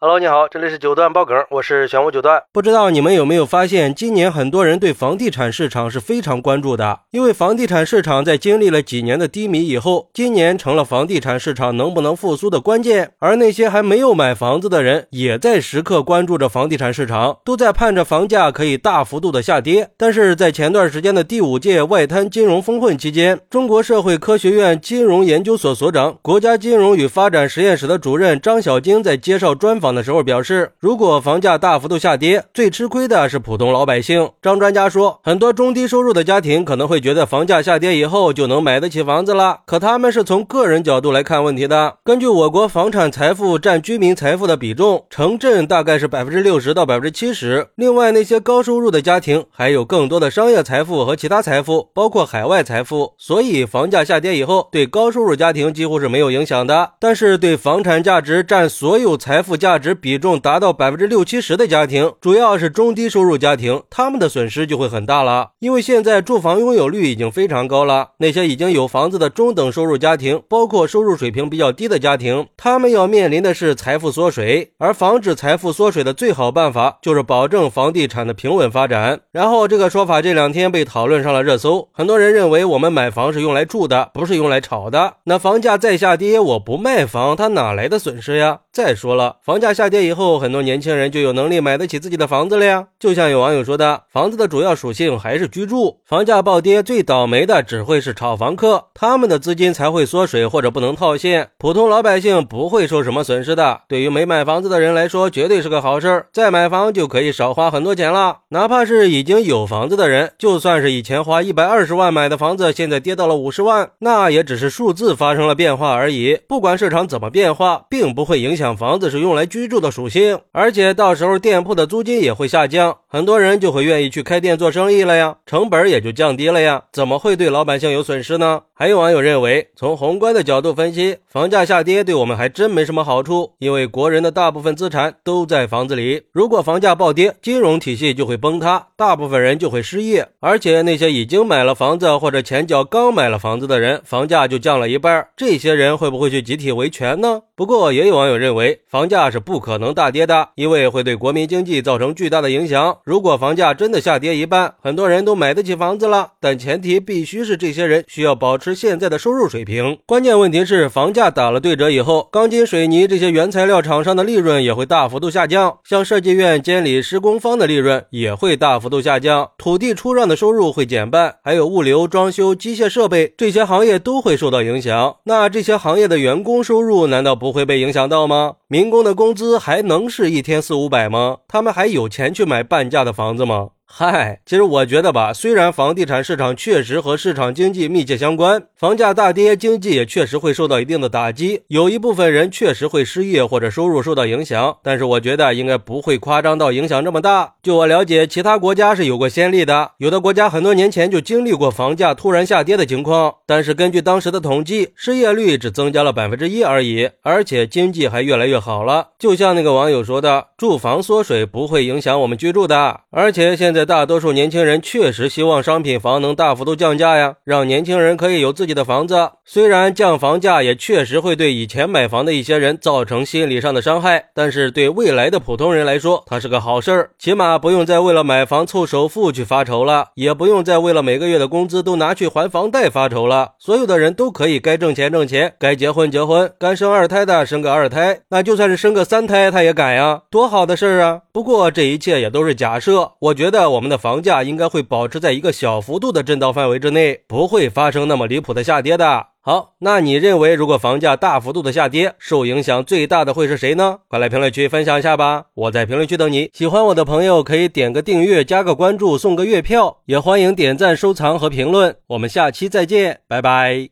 Hello，你好，这里是九段爆梗，我是玄武九段。不知道你们有没有发现，今年很多人对房地产市场是非常关注的，因为房地产市场在经历了几年的低迷以后，今年成了房地产市场能不能复苏的关键。而那些还没有买房子的人，也在时刻关注着房地产市场，都在盼着房价可以大幅度的下跌。但是在前段时间的第五届外滩金融峰会期间，中国社会科学院金融研究所所长、国家金融与发展实验室的主任张小晶在介绍专访。的时候表示，如果房价大幅度下跌，最吃亏的是普通老百姓。张专家说，很多中低收入的家庭可能会觉得房价下跌以后就能买得起房子了，可他们是从个人角度来看问题的。根据我国房产财富占居民财富的比重，城镇大概是百分之六十到百分之七十。另外，那些高收入的家庭还有更多的商业财富和其他财富，包括海外财富。所以，房价下跌以后，对高收入家庭几乎是没有影响的。但是，对房产价值占所有财富价值比重达到百分之六七十的家庭，主要是中低收入家庭，他们的损失就会很大了。因为现在住房拥有率已经非常高了，那些已经有房子的中等收入家庭，包括收入水平比较低的家庭，他们要面临的是财富缩水。而防止财富缩水的最好办法，就是保证房地产的平稳发展。然后这个说法这两天被讨论上了热搜，很多人认为我们买房是用来住的，不是用来炒的。那房价再下跌，我不卖房，它哪来的损失呀？再说了，房价下跌以后，很多年轻人就有能力买得起自己的房子了呀。就像有网友说的，房子的主要属性还是居住，房价暴跌最倒霉的只会是炒房客，他们的资金才会缩水或者不能套现，普通老百姓不会受什么损失的。对于没买房子的人来说，绝对是个好事儿，再买房就可以少花很多钱了。哪怕是已经有房子的人，就算是以前花一百二十万买的房子，现在跌到了五十万，那也只是数字发生了变化而已。不管市场怎么变化，并不会影响。房子是用来居居住的属性，而且到时候店铺的租金也会下降，很多人就会愿意去开店做生意了呀，成本也就降低了呀，怎么会对老百姓有损失呢？还有网友认为，从宏观的角度分析，房价下跌对我们还真没什么好处，因为国人的大部分资产都在房子里，如果房价暴跌，金融体系就会崩塌，大部分人就会失业，而且那些已经买了房子或者前脚刚买了房子的人，房价就降了一半，这些人会不会去集体维权呢？不过也有网友认为。房价是不可能大跌的，因为会对国民经济造成巨大的影响。如果房价真的下跌一半，很多人都买得起房子了，但前提必须是这些人需要保持现在的收入水平。关键问题是，房价打了对折以后，钢筋、水泥这些原材料厂商的利润也会大幅度下降，像设计院、监理、施工方的利润也会大幅度下降，土地出让的收入会减半，还有物流、装修、机械设备这些行业都会受到影响。那这些行业的员工收入难道不会被影响到吗？民工的工资还能是一天四五百吗？他们还有钱去买半价的房子吗？嗨，其实我觉得吧，虽然房地产市场确实和市场经济密切相关，房价大跌，经济也确实会受到一定的打击，有一部分人确实会失业或者收入受到影响，但是我觉得应该不会夸张到影响这么大。就我了解，其他国家是有过先例的，有的国家很多年前就经历过房价突然下跌的情况，但是根据当时的统计，失业率只增加了百分之一而已，而且经济还越来越好了。就像那个网友说的，住房缩水不会影响我们居住的，而且现在在。大多数年轻人确实希望商品房能大幅度降价呀，让年轻人可以有自己的房子。虽然降房价也确实会对以前买房的一些人造成心理上的伤害，但是对未来的普通人来说，它是个好事儿，起码不用再为了买房凑首付去发愁了，也不用再为了每个月的工资都拿去还房贷发愁了。所有的人都可以该挣钱挣钱，该结婚结婚，该生二胎的生个二胎，那就算是生个三胎他也敢呀，多好的事儿啊！不过这一切也都是假设，我觉得。我们的房价应该会保持在一个小幅度的震荡范围之内，不会发生那么离谱的下跌的。好，那你认为如果房价大幅度的下跌，受影响最大的会是谁呢？快来评论区分享一下吧！我在评论区等你。喜欢我的朋友可以点个订阅，加个关注，送个月票，也欢迎点赞、收藏和评论。我们下期再见，拜拜。